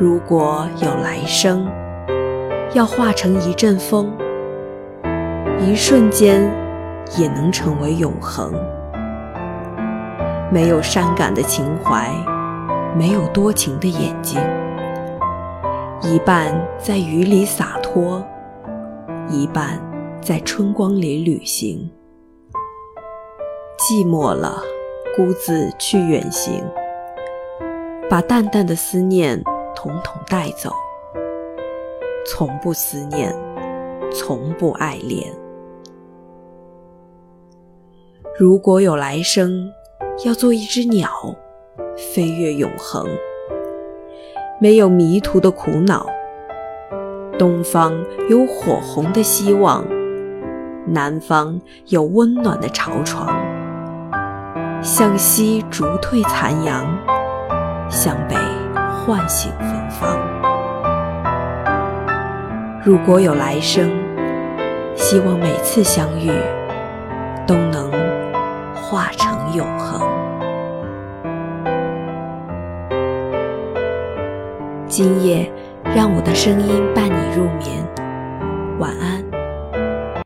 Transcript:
如果有来生，要化成一阵风，一瞬间也能成为永恒。没有伤感的情怀，没有多情的眼睛，一半在雨里洒脱，一半。在春光里旅行，寂寞了，孤自去远行，把淡淡的思念统统带走。从不思念，从不爱恋。如果有来生，要做一只鸟，飞越永恒，没有迷途的苦恼。东方有火红的希望。南方有温暖的巢床，向西逐退残阳，向北唤醒芬芳。如果有来生，希望每次相遇都能化成永恒。今夜，让我的声音伴你入眠，晚安。